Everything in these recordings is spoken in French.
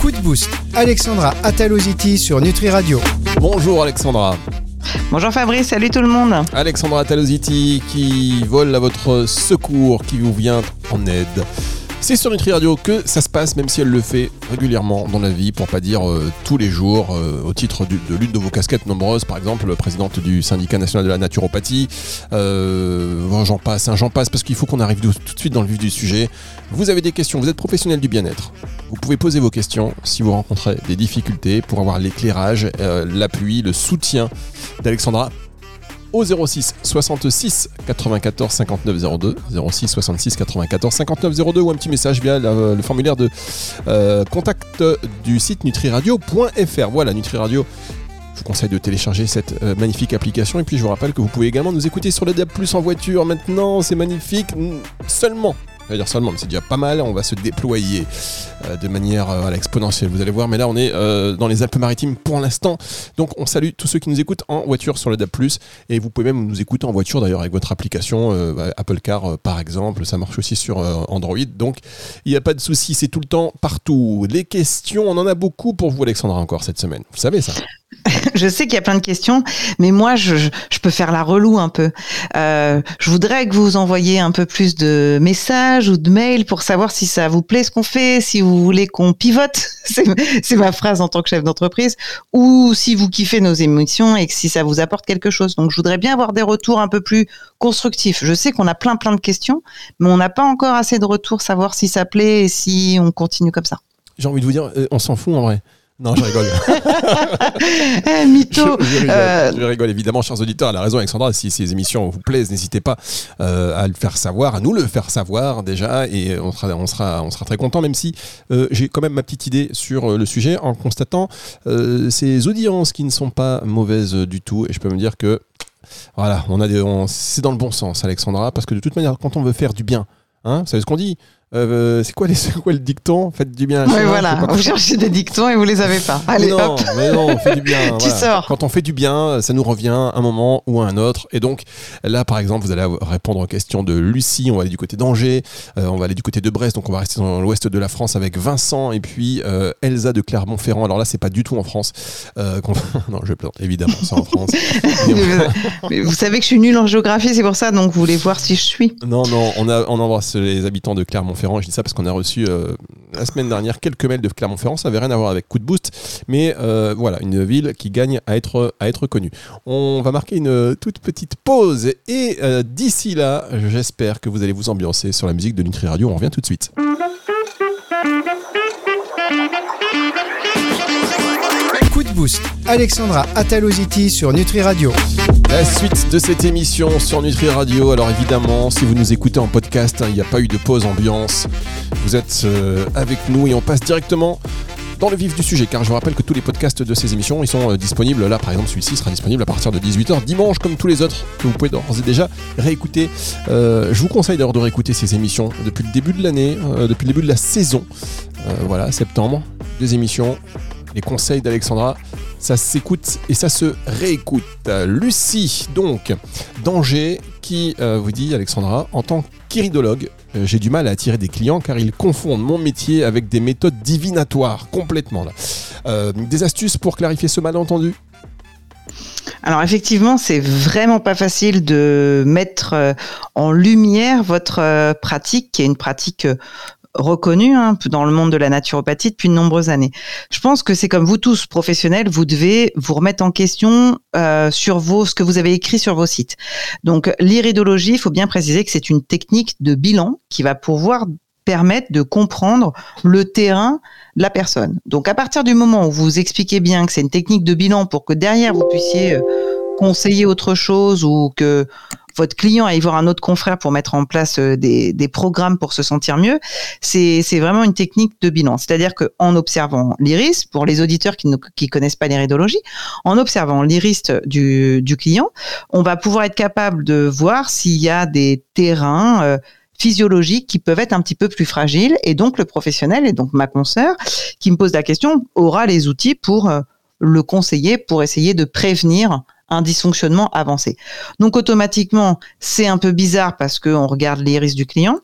Coup de boost, Alexandra Ataloziti sur Nutri Radio. Bonjour Alexandra. Bonjour Fabrice, salut tout le monde. Alexandra Ataloziti qui vole à votre secours, qui vous vient en aide. C'est sur Nutri Radio que ça se passe, même si elle le fait régulièrement dans la vie, pour pas dire euh, tous les jours, euh, au titre de l'une de vos casquettes nombreuses, par exemple, présidente du syndicat national de la naturopathie. Euh, j'en passe, hein, j'en passe, parce qu'il faut qu'on arrive tout de suite dans le vif du sujet. Vous avez des questions, vous êtes professionnel du bien-être. Vous pouvez poser vos questions si vous rencontrez des difficultés pour avoir l'éclairage, l'appui, le soutien d'Alexandra au 06 66 94 59 02 06 66 94 59 02 ou un petit message via le formulaire de euh, contact du site nutriradio.fr. Voilà, NutriRadio. Je vous conseille de télécharger cette euh, magnifique application et puis je vous rappelle que vous pouvez également nous écouter sur le DAB+ en voiture maintenant, c'est magnifique seulement dire seulement, mais c'est déjà pas mal. On va se déployer euh, de manière euh, exponentielle, vous allez voir. Mais là, on est euh, dans les Alpes-Maritimes pour l'instant. Donc, on salue tous ceux qui nous écoutent en voiture sur le DAP+. Et vous pouvez même nous écouter en voiture d'ailleurs avec votre application Apple Car, par exemple. Ça marche aussi sur Android. Donc, il n'y a pas de souci. C'est tout le temps partout. Les questions, on en a beaucoup pour vous, Alexandra, encore cette semaine. Vous savez ça je sais qu'il y a plein de questions, mais moi, je, peux faire la relou un peu. Euh, je voudrais que vous envoyiez un peu plus de messages ou de mails pour savoir si ça vous plaît ce qu'on fait, si vous voulez qu'on pivote, c'est ma phrase en tant que chef d'entreprise, ou si vous kiffez nos émissions et que si ça vous apporte quelque chose. Donc, je voudrais bien avoir des retours un peu plus constructifs. Je sais qu'on a plein, plein de questions, mais on n'a pas encore assez de retours, savoir si ça plaît et si on continue comme ça. J'ai envie de vous dire, euh, on s'en fout en vrai. Non, je rigole. eh, mytho. Euh, je, rigole, évidemment, chers auditeurs. Elle a raison, Alexandra. Si ces émissions vous plaisent, n'hésitez pas euh, à le faire savoir, à nous le faire savoir déjà, et on sera, on sera, on sera très content. Même si euh, j'ai quand même ma petite idée sur le sujet, en constatant ces audiences qui ne sont pas mauvaises du tout, et je peux me dire que voilà, on a des, c'est dans le bon sens, Alexandra, parce que de toute manière, quand on veut faire du bien, hein, vous savez ce qu'on dit? Euh, c'est quoi, les, quoi le dicton? Faites du bien. Oui, voilà. Vous cherchez des dictons et vous les avez pas. Allez, non, hop. Mais non, on fait du bien. tu sors. Quand on fait du bien, ça nous revient à un moment ou à un autre. Et donc, là, par exemple, vous allez répondre aux questions de Lucie. On va aller du côté d'Angers. Euh, on va aller du côté de Brest. Donc, on va rester dans l'ouest de la France avec Vincent et puis euh, Elsa de Clermont-Ferrand. Alors là, c'est pas du tout en France. non, je plaisante. Évidemment, c'est en France. mais vous savez que je suis nul en géographie, c'est pour ça. Donc, vous voulez voir si je suis. Non, non. On, a, on embrasse les habitants de Je dis ça parce qu'on a reçu euh, la semaine dernière quelques mails de Clermont-Ferrand. Ça n'avait rien à voir avec Coup de Boost, mais euh, voilà, une ville qui gagne à être, à être connue. On va marquer une toute petite pause et euh, d'ici là, j'espère que vous allez vous ambiancer sur la musique de Nutri Radio. On revient tout de suite. Alexandra Ataloziti sur Nutri Radio. La suite de cette émission sur Nutri Radio. Alors évidemment, si vous nous écoutez en podcast, hein, il n'y a pas eu de pause ambiance. Vous êtes euh, avec nous et on passe directement dans le vif du sujet, car je vous rappelle que tous les podcasts de ces émissions, ils sont euh, disponibles. Là, par exemple, celui-ci sera disponible à partir de 18h dimanche, comme tous les autres, que vous pouvez d'ores et déjà réécouter. Euh, je vous conseille d'ailleurs de réécouter ces émissions depuis le début de l'année, depuis le début de la saison. voilà, septembre, des émissions les conseils d'Alexandra, ça s'écoute et ça se réécoute. Lucie, donc, danger, qui euh, vous dit, Alexandra, en tant qu'iridologue, euh, j'ai du mal à attirer des clients car ils confondent mon métier avec des méthodes divinatoires, complètement. Euh, des astuces pour clarifier ce malentendu? Alors effectivement, c'est vraiment pas facile de mettre en lumière votre pratique, qui est une pratique reconnu hein, dans le monde de la naturopathie depuis de nombreuses années. Je pense que c'est comme vous tous professionnels, vous devez vous remettre en question euh, sur vos ce que vous avez écrit sur vos sites. Donc l'iridologie, il faut bien préciser que c'est une technique de bilan qui va pouvoir permettre de comprendre le terrain de la personne. Donc à partir du moment où vous expliquez bien que c'est une technique de bilan pour que derrière vous puissiez euh, conseiller autre chose ou que votre client aille voir un autre confrère pour mettre en place euh, des, programmes pour se sentir mieux, c'est vraiment une technique de bilan. C'est-à-dire qu'en observant l'iris, pour les auditeurs qui ne qui connaissent pas l'iridologie, en observant l'iris du, du client, on va pouvoir être capable de voir s'il y a des terrains euh, physiologiques qui peuvent être un petit peu plus fragiles. Et donc le professionnel, et donc ma consoeur, qui me pose la question, aura les outils pour euh, le conseiller, pour essayer de prévenir un dysfonctionnement avancé. Donc automatiquement, c'est un peu bizarre parce qu'on regarde l'iris du client.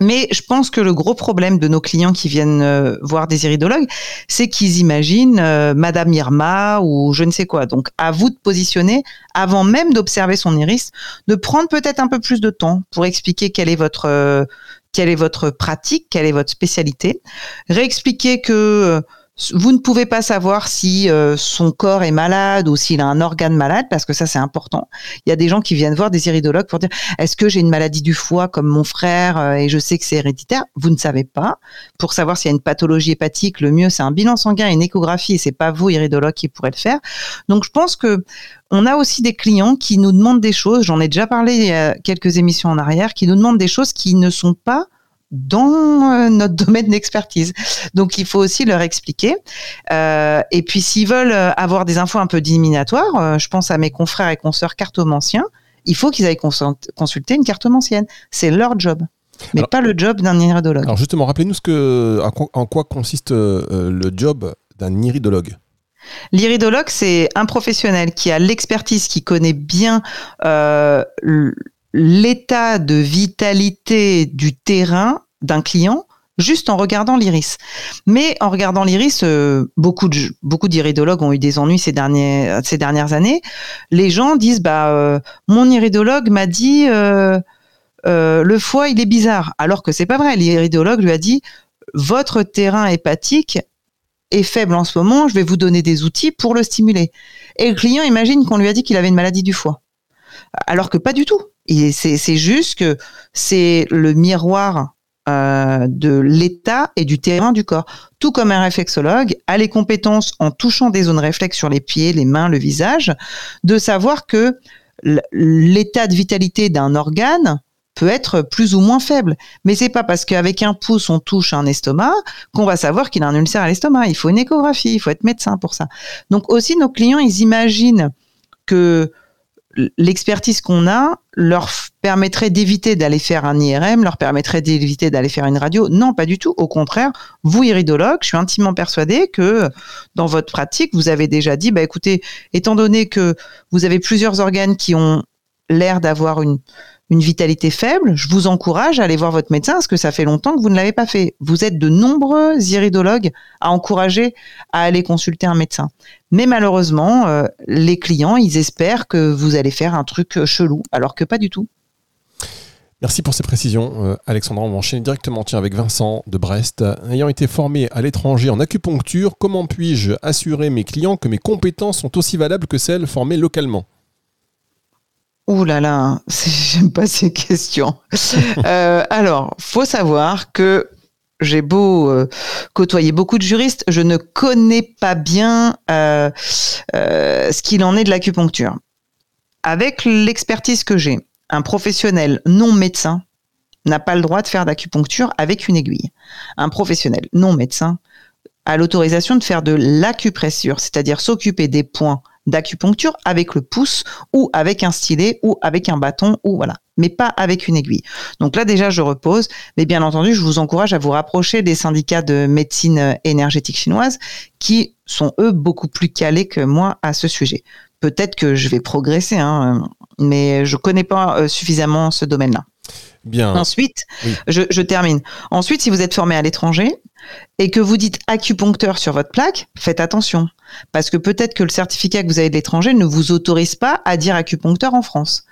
Mais je pense que le gros problème de nos clients qui viennent euh, voir des iridologues, c'est qu'ils imaginent euh, Madame Irma ou je ne sais quoi. Donc, à vous de positionner avant même d'observer son iris, de prendre peut-être un peu plus de temps pour expliquer quelle est votre euh, quelle est votre pratique, quelle est votre spécialité, réexpliquer que vous ne pouvez pas savoir si euh, son corps est malade ou s'il a un organe malade, parce que ça c'est important. Il y a des gens qui viennent voir des iridologues pour dire est-ce que j'ai une maladie du foie comme mon frère euh, et je sais que c'est héréditaire? Vous ne savez pas. Pour savoir s'il y a une pathologie hépatique, le mieux c'est un bilan sanguin une échographie et c'est pas vous iridologue qui pourrez le faire. Donc je pense que on a aussi des clients qui nous demandent des choses. J'en ai déjà parlé il quelques émissions en arrière, qui nous demandent des choses qui ne sont pas dans euh, notre domaine d'expertise. Donc il faut aussi leur expliquer. Euh, et puis s'ils veulent euh, avoir des infos un peu diminatoires, je pense à mes confrères et consoeurs cartomanciens, il faut qu'ils aillent consulter une cartomancienne. C'est leur job. Mais pas le job d'un iridologue. Alors justement, rappelez-nous ce que, en quoi consiste le job d'un iridologue? L'iridologue, c'est un professionnel qui a l'expertise, qui connaît bien euh, l'état de vitalité du terrain d'un client juste en regardant l'iris. Mais en regardant l'iris, euh, beaucoup d'iridologues ont eu des ennuis ces ces dernières années. Les gens disent bah euh, mon iridologue m'a dit euh, le foie il est bizarre, alors que c'est pas vrai. L'iridologue lui a dit votre terrain hépatique est faible en ce moment, je vais vous donner des outils pour le stimuler. Et le client imagine qu'on lui a dit qu'il avait une maladie du foie, alors que pas du tout c'est juste que c'est le miroir euh, de l'état et du terrain du corps. Tout comme un réflexologue a les compétences en touchant des zones réflexes sur les pieds, les mains, le visage, de savoir que l'état de vitalité d'un organe peut être plus ou moins faible. Mais c'est pas parce qu'avec un pouce on touche un estomac qu'on va savoir qu'il a un ulcère à l'estomac. Il faut une échographie, il faut être médecin pour ça. Donc aussi nos clients, ils imaginent que l'expertise qu'on a leur permettrait d'éviter d'aller faire un IRM, leur permettrait d'éviter d'aller faire une radio. Non, pas du tout. Au contraire, vous, iridologue, je suis intimement persuadé que dans votre pratique, vous avez déjà dit, bah, écoutez, étant donné que vous avez plusieurs organes qui ont l'air d'avoir une, une vitalité faible, je vous encourage à aller voir votre médecin parce que ça fait longtemps que vous ne l'avez pas fait. Vous êtes de nombreux iridologues à encourager à aller consulter un médecin. Mais malheureusement, euh, les clients, ils espèrent que vous allez faire un truc chelou, alors que pas du tout. Merci pour ces précisions, euh, Alexandra. On va directement tiens, avec Vincent de Brest. Ayant été formé à l'étranger en acupuncture, comment puis-je assurer mes clients que mes compétences sont aussi valables que celles formées localement? Ouh là là, j'aime pas ces questions. euh, alors, faut savoir que j'ai beau euh, côtoyer beaucoup de juristes, je ne connais pas bien euh, euh, ce qu'il en est de l'acupuncture. Avec l'expertise que j'ai, un professionnel non médecin n'a pas le droit de faire d'acupuncture avec une aiguille. Un professionnel non médecin a l'autorisation de faire de l'acupressure, c'est-à-dire s'occuper des points d'acupuncture avec le pouce ou avec un stylet ou avec un bâton ou voilà, mais pas avec une aiguille. Donc là déjà je repose, mais bien entendu je vous encourage à vous rapprocher des syndicats de médecine énergétique chinoise qui sont eux beaucoup plus calés que moi à ce sujet. Peut-être que je vais progresser, hein, mais je connais pas euh, suffisamment ce domaine-là. Bien. Ensuite, je, je, termine. Ensuite, si vous êtes formé à l'étranger et que vous dites acupuncteur sur votre plaque, faites attention. Parce que peut-être que le certificat que vous avez de l'étranger ne vous autorise pas à dire acupuncteur en France.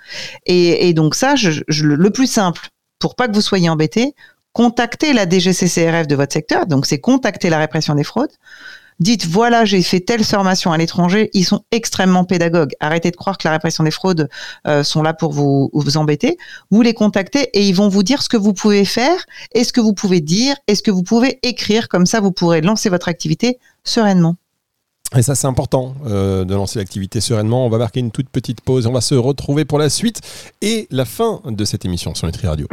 Et, donc ça, le plus simple, pour pas que vous soyez embêté, contactez la DGCCRF de votre secteur, donc c'est contacter la répression des fraudes, dites voilà, j'ai fait telle formation à l'étranger, ils sont extrêmement pédagogues. Arrêtez de croire que la répression des fraudes euh, sont là pour vous, vous embêter. Vous les contactez et ils vont vous dire ce que vous pouvez faire et ce que vous pouvez dire et ce que vous pouvez écrire. Comme ça, vous pourrez lancer votre activité sereinement. Et ça, c'est important euh, de lancer l'activité sereinement. On va marquer une toute petite pause. On va se retrouver pour la suite et la fin de cette émission sur Nutri Radio.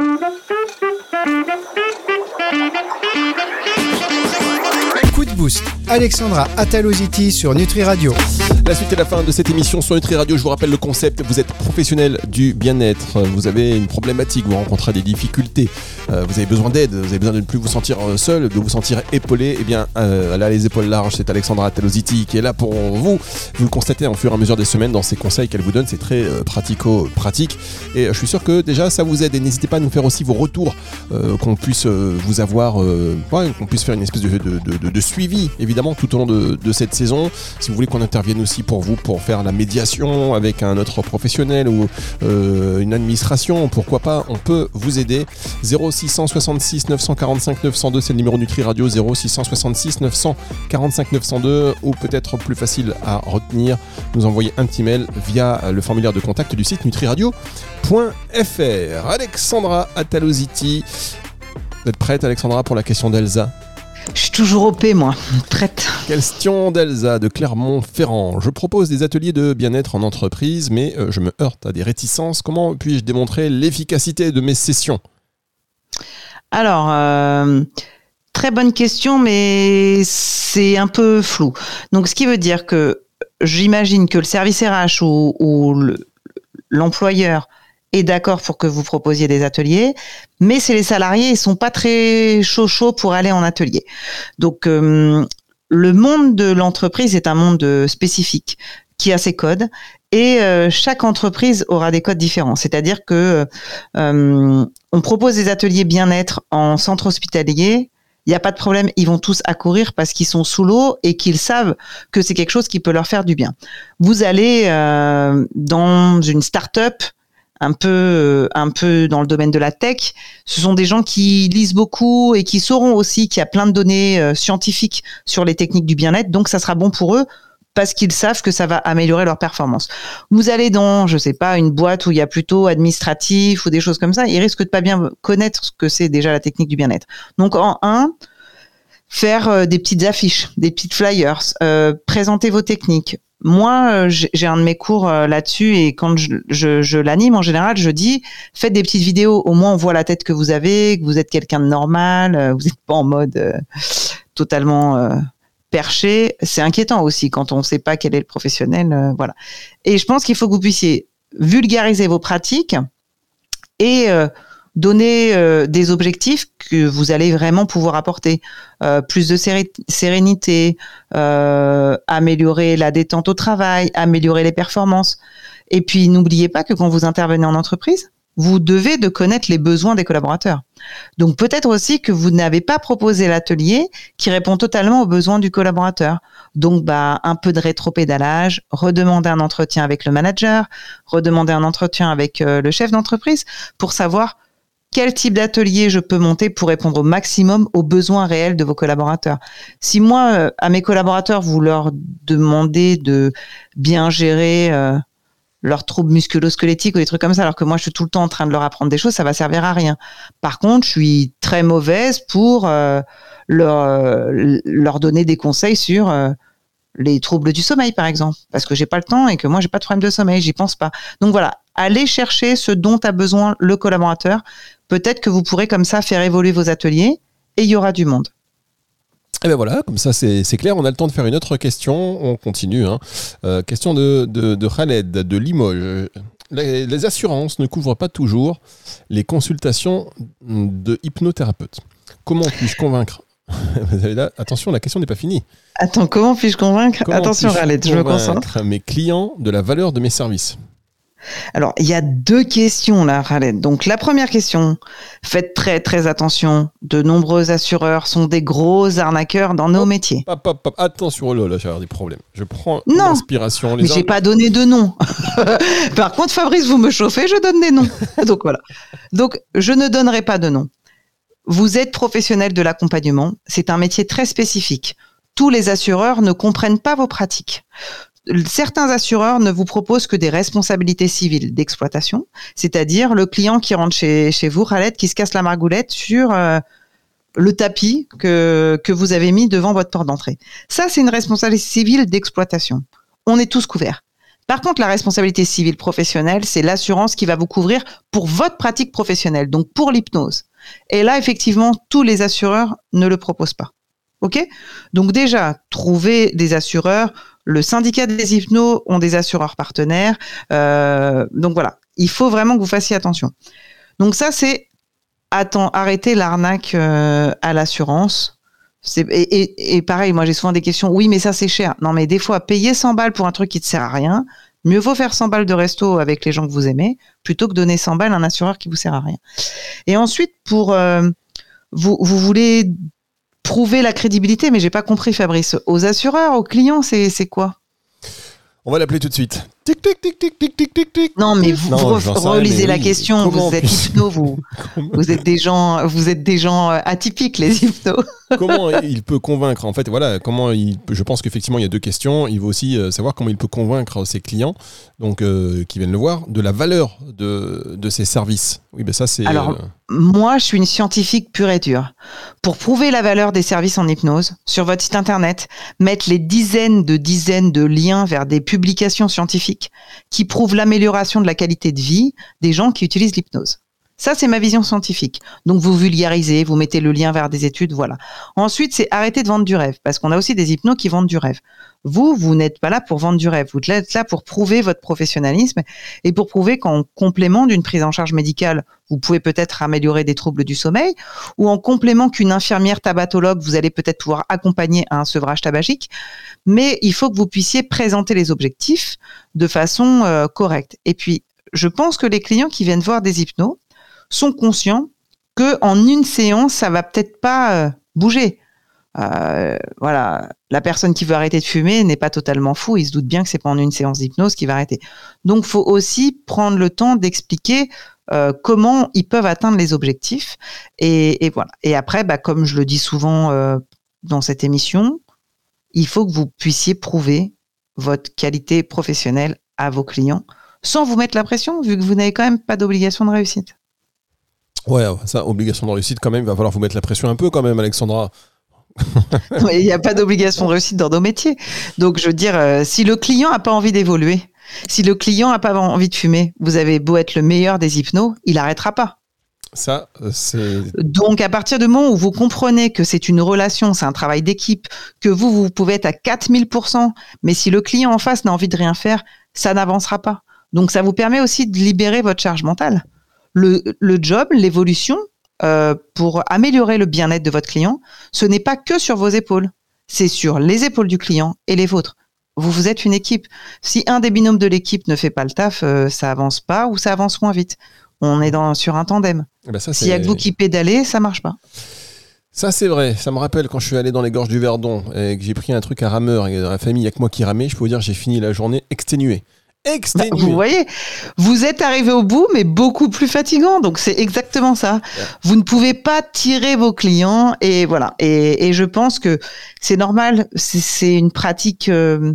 Coup de boost Alexandra Ataloziti sur Nutri Radio. La suite et la fin de cette émission sur Nutri Radio. Je vous rappelle le concept. Vous êtes professionnel du bien-être. Vous avez une problématique, vous rencontrez des difficultés. Euh, vous avez besoin d'aide. Vous avez besoin de ne plus vous sentir euh, seul, de vous sentir épaulé. Eh bien, euh, là, les épaules larges, c'est Alexandra Ataloziti qui est là pour vous. Vous le constatez en fur et à mesure des semaines dans ces conseils qu'elle vous donne. C'est très pratico-pratique. Et je suis sûr que déjà, ça vous aide. Et n'hésitez pas à nous faire aussi vos retours, qu'on puisse vous avoir, qu'on puisse faire une espèce de suivi, évidemment, tout au long de, cette saison. Si vous voulez qu'on intervienne aussi pour vous, pour faire la médiation avec un autre professionnel ou euh, une administration, pourquoi pas, on peut vous aider. 0666 945 902, c'est le numéro Nutri Radio 0666 945 902 ou peut-être plus facile à retenir, nous envoyer un petit mail via le formulaire de contact du site nutriradio.fr. Alexandra Ataloziti, vous êtes prête Alexandra pour la question d'Elsa? Je suis toujours OP, moi, prête. Question d'Elsa de Clermont-Ferrand. Je propose des ateliers de bien-être en entreprise, mais euh, je me heurte à des réticences. Comment puis-je démontrer l'efficacité de mes sessions? Alors, euh, très bonne question, mais c'est un peu flou. Donc, ce qui veut dire que j'imagine que le service RH ou l'employeur est d'accord pour que vous proposiez des ateliers, mais c'est les salariés, ils sont pas très chauds chauds pour aller en atelier. Donc euh, le monde de l'entreprise est un monde spécifique qui a ses codes et euh, chaque entreprise aura des codes différents. C'est-à-dire que euh, on propose des ateliers bien-être en centre hospitalier. Il n'y a pas de problème, ils vont tous accourir parce qu'ils sont sous l'eau et qu'ils savent que c'est quelque chose qui peut leur faire du bien. Vous allez dans une start-up, un peu euh, un peu dans le domaine de la tech. Ce sont des gens qui lisent beaucoup et qui sauront aussi qu'il y a plein de données euh, scientifiques sur les techniques du bien-être. Donc ça sera bon pour eux parce qu'ils savent que ça va améliorer leur performance. Vous allez dans, je sais pas, une boîte où il y a plutôt administratif ou des choses comme ça, ils risquent de pas bien connaître ce que c'est déjà la technique du bien-être. Donc en un, faire euh, des petites affiches, des petites flyers, présenter vos techniques, moi, euh, j'ai un de mes cours euh, là-dessus et quand je, je, l'anime en général, je dis faites des petites vidéos. Au moins, on voit la tête que vous avez, que vous êtes quelqu'un de normal, euh, vous n'êtes pas en mode totalement perché. C'est inquiétant aussi quand on ne sait pas quel est le professionnel. voilà. Et je pense qu'il faut que vous puissiez vulgariser vos pratiques et donner euh, des objectifs que vous allez vraiment pouvoir apporter. Euh, plus de sérénité, euh, améliorer la détente au travail, améliorer les performances. Et puis n'oubliez pas que quand vous intervenez en entreprise, vous devez de connaître les besoins des collaborateurs. Donc peut-être aussi que vous n'avez pas proposé l'atelier qui répond totalement aux besoins du collaborateur. Donc bah un peu de rétropédalage, redemander un entretien avec le manager, redemander un entretien avec le chef d'entreprise pour savoir quel type d'atelier je peux monter pour répondre au maximum aux besoins réels de vos collaborateurs. Si moi, euh, à mes collaborateurs, vous leur demandez de bien gérer euh, leurs troubles musculo-squelettiques ou des trucs comme ça, alors que moi, je suis tout le temps en train de leur apprendre des choses, ça va servir à rien. Par contre, je suis très mauvaise pour euh, leur, leur donner des conseils sur les troubles du sommeil, par exemple, parce que j'ai pas le temps et que moi, j'ai pas de problème de sommeil, j'y pense pas. Donc voilà, allez chercher ce dont a besoin le collaborateur peut-être que vous pourrez comme ça faire évoluer vos ateliers et il y aura du monde. Et eh ben voilà, comme ça c'est clair. On a le temps de faire une autre question. On continue. Hein. Euh, question de, de, Khaled de Limoges. Les, assurances ne couvrent pas toujours les consultations de hypnothérapeutes. Comment puis-je convaincre Attention, la question n'est pas finie. Attends, comment puis-je convaincre Attention, Khaled, je me concentre. Mes clients de la valeur de mes services? Alors, il y a deux questions là, Khaled. Donc, la première question, faites très très attention. De nombreux assureurs sont des gros arnaqueurs dans nos métiers. Attention, oh là, là, j'ai des problèmes. Je prends l'inspiration. Mais j'ai pas donné de nom. Par contre, Fabrice, vous me chauffez, je donne des noms. Donc voilà. Donc, je ne donnerai pas de nom. Vous êtes professionnel de l'accompagnement. C'est un métier très spécifique. Tous les assureurs ne comprennent pas vos pratiques certains assureurs ne vous proposent que des responsabilités civiles d'exploitation, c'est-à-dire le client qui rentre chez, vous, Khaled, qui se casse la margoulette sur euh, le tapis que, que vous avez mis devant votre porte d'entrée. Ça, c'est une responsabilité civile d'exploitation. On est tous couverts. Par contre, la responsabilité civile professionnelle, c'est l'assurance qui va vous couvrir pour votre pratique professionnelle, donc pour l'hypnose. Et là, effectivement, tous les assureurs ne le proposent pas. Ok? Donc déjà, trouver des assureurs. Le syndicat des hypnos ont des assureurs partenaires. Euh, donc voilà, il faut vraiment que vous fassiez attention. Donc ça, c'est attends, arrêter l'arnaque euh, à l'assurance. Et, pareil, moi j'ai souvent des questions. Oui, mais ça c'est cher. Non, mais des fois, payer 100 balles pour un truc qui te sert à rien, mieux vaut faire 100 balles de resto avec les gens que vous aimez plutôt que donner 100 balles à un assureur qui vous sert à rien. Et ensuite, pour euh, vous, vous voulez prouver la crédibilité, mais j'ai pas compris, Fabrice. Aux assureurs, aux clients, c'est quoi? On va l'appeler tout de suite. Tic, tic, tic, tic, tic, tic, tic, tic. Non, mais vous, Non, relisez la oui, question. comment Vous êtes hypno, vous. Vous êtes des gens, vous êtes des gens euh, atypiques, les hypnos. comment il peut convaincre En fait, voilà, comment il peut- je pense qu'effectivement il y a deux questions. Il veut aussi euh, savoir comment il peut convaincre ses clients, donc euh, qui viennent le voir, de la valeur de, de ses services. Oui, ben ça c'est. Alors, euh, Moi, je suis une scientifique pure et dure. Pour prouver la valeur des services en hypnose, sur votre site internet, mettre les dizaines de dizaines de liens vers des publications scientifiques qui prouvent l'amélioration de la qualité de vie des gens qui utilisent l'hypnose. Ça, c'est ma vision scientifique. Donc, vous vulgarisez, vous mettez le lien vers des études, voilà. Ensuite, c'est arrêter de vendre du rêve, parce qu'on a aussi des hypnos qui vendent du rêve. Vous, vous n'êtes pas là pour vendre du rêve. Vous êtes là pour prouver votre professionnalisme et pour prouver qu'en complément d'une prise en charge médicale, vous pouvez peut-être améliorer des troubles du sommeil, ou en complément qu'une infirmière tabatologue, vous allez peut-être pouvoir accompagner à un sevrage tabagique. Mais il faut que vous puissiez présenter les objectifs de façon euh, correcte. Et puis, je pense que les clients qui viennent voir des hypnos sont conscients que en une séance, ça va peut-être pas euh, bouger. Euh, voilà, la personne qui veut arrêter de fumer n'est pas totalement fou. Il se doute bien que c'est pas en une séance d'hypnose qu'il va arrêter. Donc, faut aussi prendre le temps d'expliquer euh, comment ils peuvent atteindre les objectifs. Et, voilà. Et après, bah, comme je le dis souvent dans cette émission, il faut que vous puissiez prouver votre qualité professionnelle à vos clients sans vous mettre la pression, vu que vous n'avez quand même pas d'obligation de réussite. Ouais, ça, obligation de réussite quand même. Il va falloir vous mettre la pression un peu quand même, Alexandra. Il n'y a pas d'obligation de réussite dans nos métiers. Donc, je veux dire, euh, si le client n'a pas envie d'évoluer, si le client n'a pas envie de fumer, vous avez beau être le meilleur des hypnos, il n'arrêtera pas. Ça, euh, c'est. Donc, à partir du moment où vous comprenez que c'est une relation, c'est un travail d'équipe, que vous, vous pouvez être à 4000%, mais si le client en face n'a envie de rien faire, ça n'avancera pas. Donc, ça vous permet aussi de libérer votre charge mentale. Le, le job, l'évolution, euh, pour améliorer le bien-être de votre client, ce n'est pas que sur vos épaules, c'est sur les épaules du client et les vôtres. Vous, vous êtes une équipe. Si un des binômes de l'équipe ne fait pas le taf, euh, ça avance pas ou ça avance moins vite. On est dans, sur un tandem. eh ben S'il y a que vous qui pédalez, ça marche pas. Ça, c'est vrai. Ça me rappelle quand je suis allé dans les gorges du Verdon et que j'ai pris un truc à rameur et dans la famille, il n'y a que moi qui ramais. Je peux vous dire, j'ai fini la journée exténué. Bah, vous voyez, vous êtes arrivé au bout, mais beaucoup plus fatigant. Donc c'est exactement ça. Vous ne pouvez pas tirer vos clients et voilà. Et, et je pense que c'est normal. C'est- C'est une pratique euh,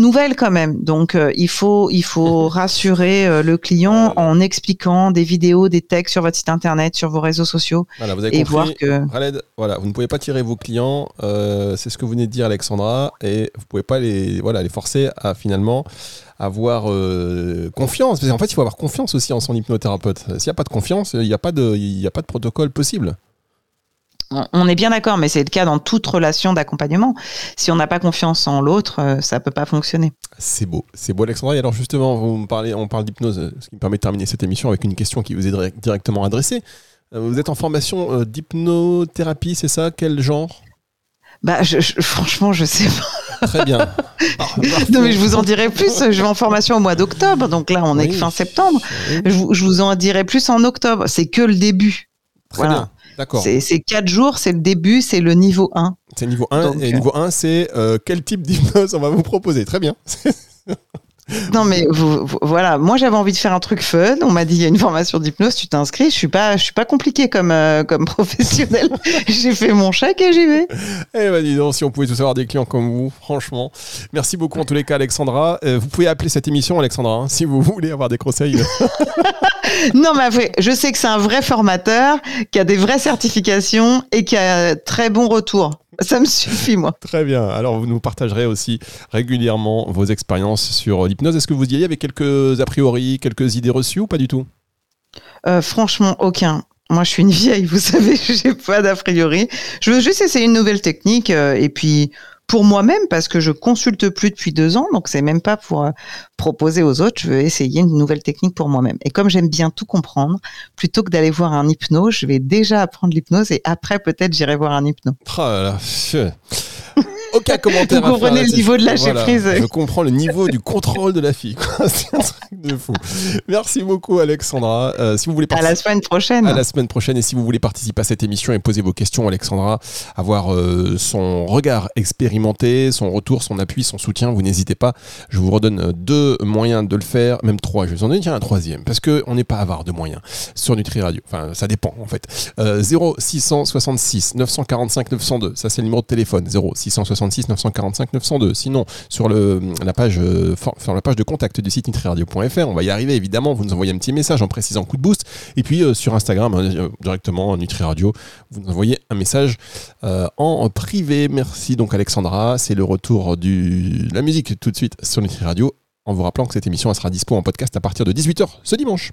nouvelle quand même. Donc euh, il faut il faut rassurer euh, le client en expliquant des vidéos, des textes sur votre site internet, sur vos réseaux sociaux Voilà, vous avez et compris. voir que Khaled, voilà, vous ne pouvez pas tirer vos clients, euh, c'est ce que vous venez de dire Alexandra, et vous pouvez pas les, voilà, les forcer à finalement avoir confiance. Parce qu'en fait, il faut avoir confiance aussi en son hypnothérapeute. S'il n'y a pas de confiance, il n'y a, pas de- il y a pas de protocole possible. On- on est bien d'accord, mais c'est le cas dans toute relation d'accompagnement. Si on n'a pas confiance en l'autre, euh, ça peut pas fonctionner. C'est beau, c'est beau Alexandra. Et alors justement, vous me parlez, on parle d'hypnose, euh, ce qui me permet de terminer cette émission avec une question qui vous est direct- directement adressée. Euh, Vous êtes en formation d'hypnothérapie, c'est ça? Quel genre? Bah, je, je- franchement, je sais pas. Très bien. Non, mais je vous en dirai plus. Je vais en formation au mois d'octobre, donc là, on est que fin septembre. Oui, Je, vous- je vous en dirai plus en octobre. C'est que le début. Très Voilà. bien. D'accord. C'est c'est quatre jours, c'est le début, c'est le niveau 1. C'est niveau 1. Donc, et euh, niveau 1, c'est euh, quel type d'hypnose on va vous proposer? Très bien. Non, mais vous- vous- voilà, moi j'avais envie de faire un truc fun. On m'a dit il y a une formation d'hypnose, tu t'inscris. Je suis pas, je suis pas compliqué comme euh, comme professionnel. J'ai fait mon chèque et j'y vais. Eh ben dis donc, si on pouvait tous avoir des clients comme vous, franchement. Merci beaucoup en tous les cas, Alexandra. Euh, vous pouvez appeler cette émission, Alexandra, hein, si vous voulez avoir des conseils. Non, mais après, je sais que c'est un vrai formateur, qui a des vraies certifications et qui a très bon retour. Ça me suffit, moi. Très bien. Alors, vous nous partagerez aussi régulièrement vos expériences sur l'hypnose. Est-ce que vous y allez avec quelques a priori, quelques idées reçues ou pas du tout? Euh, franchement, aucun. moi je suis une vieille, vous savez, j'ai pas d'a priori. Je veux juste essayer une nouvelle technique euh, et puis pour moi-même parce que je consulte plus depuis deux ans, donc c'est même pas pour euh, proposer aux autres. Je veux essayer une nouvelle technique pour moi-même. Et comme j'aime bien tout comprendre, plutôt que d'aller voir un hypno, je vais déjà apprendre l'hypnose et après peut-être j'irai voir un hypno. Oh là là, aucun commentaire. Vous comprenez le niveau de lâcher prise. Je comprends le niveau du contrôle de la fille. C'est un truc de fou. Merci beaucoup, Alexandra. Euh, si vous voulez à la semaine prochaine. À la semaine prochaine. Et si vous voulez participer à cette émission et poser vos questions, Alexandra, avoir euh, son regard expérimenté, son retour, son appui, son soutien, vous n'hésitez pas. Je vous redonne deux moyens de le faire, même trois. Je vais vous en donner un troisième parce qu'on n'est pas avare de moyens sur Nutri Radio. Enfin, ça dépend en fait. Euh, 0666 945 902. Ça, c'est le numéro de téléphone. 0666 66 945 902. Sinon, sur le, la, page, euh, sur la page de contact du site nutriradio.fr, on va y arriver évidemment. Vous nous envoyez un petit message en précisant coup de boost. Et puis euh, sur Instagram, euh, directement Nutri Radio, vous nous envoyez un message en privé. Merci donc Alexandra. C'est le retour de la musique tout de suite sur Nutri Radio. En vous rappelant que cette émission sera dispo en podcast à partir de 18h ce dimanche.